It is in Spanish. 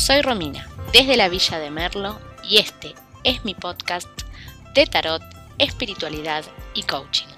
Soy Romina, desde la Villa de Merlo, y este es mi podcast de tarot, espiritualidad y coaching.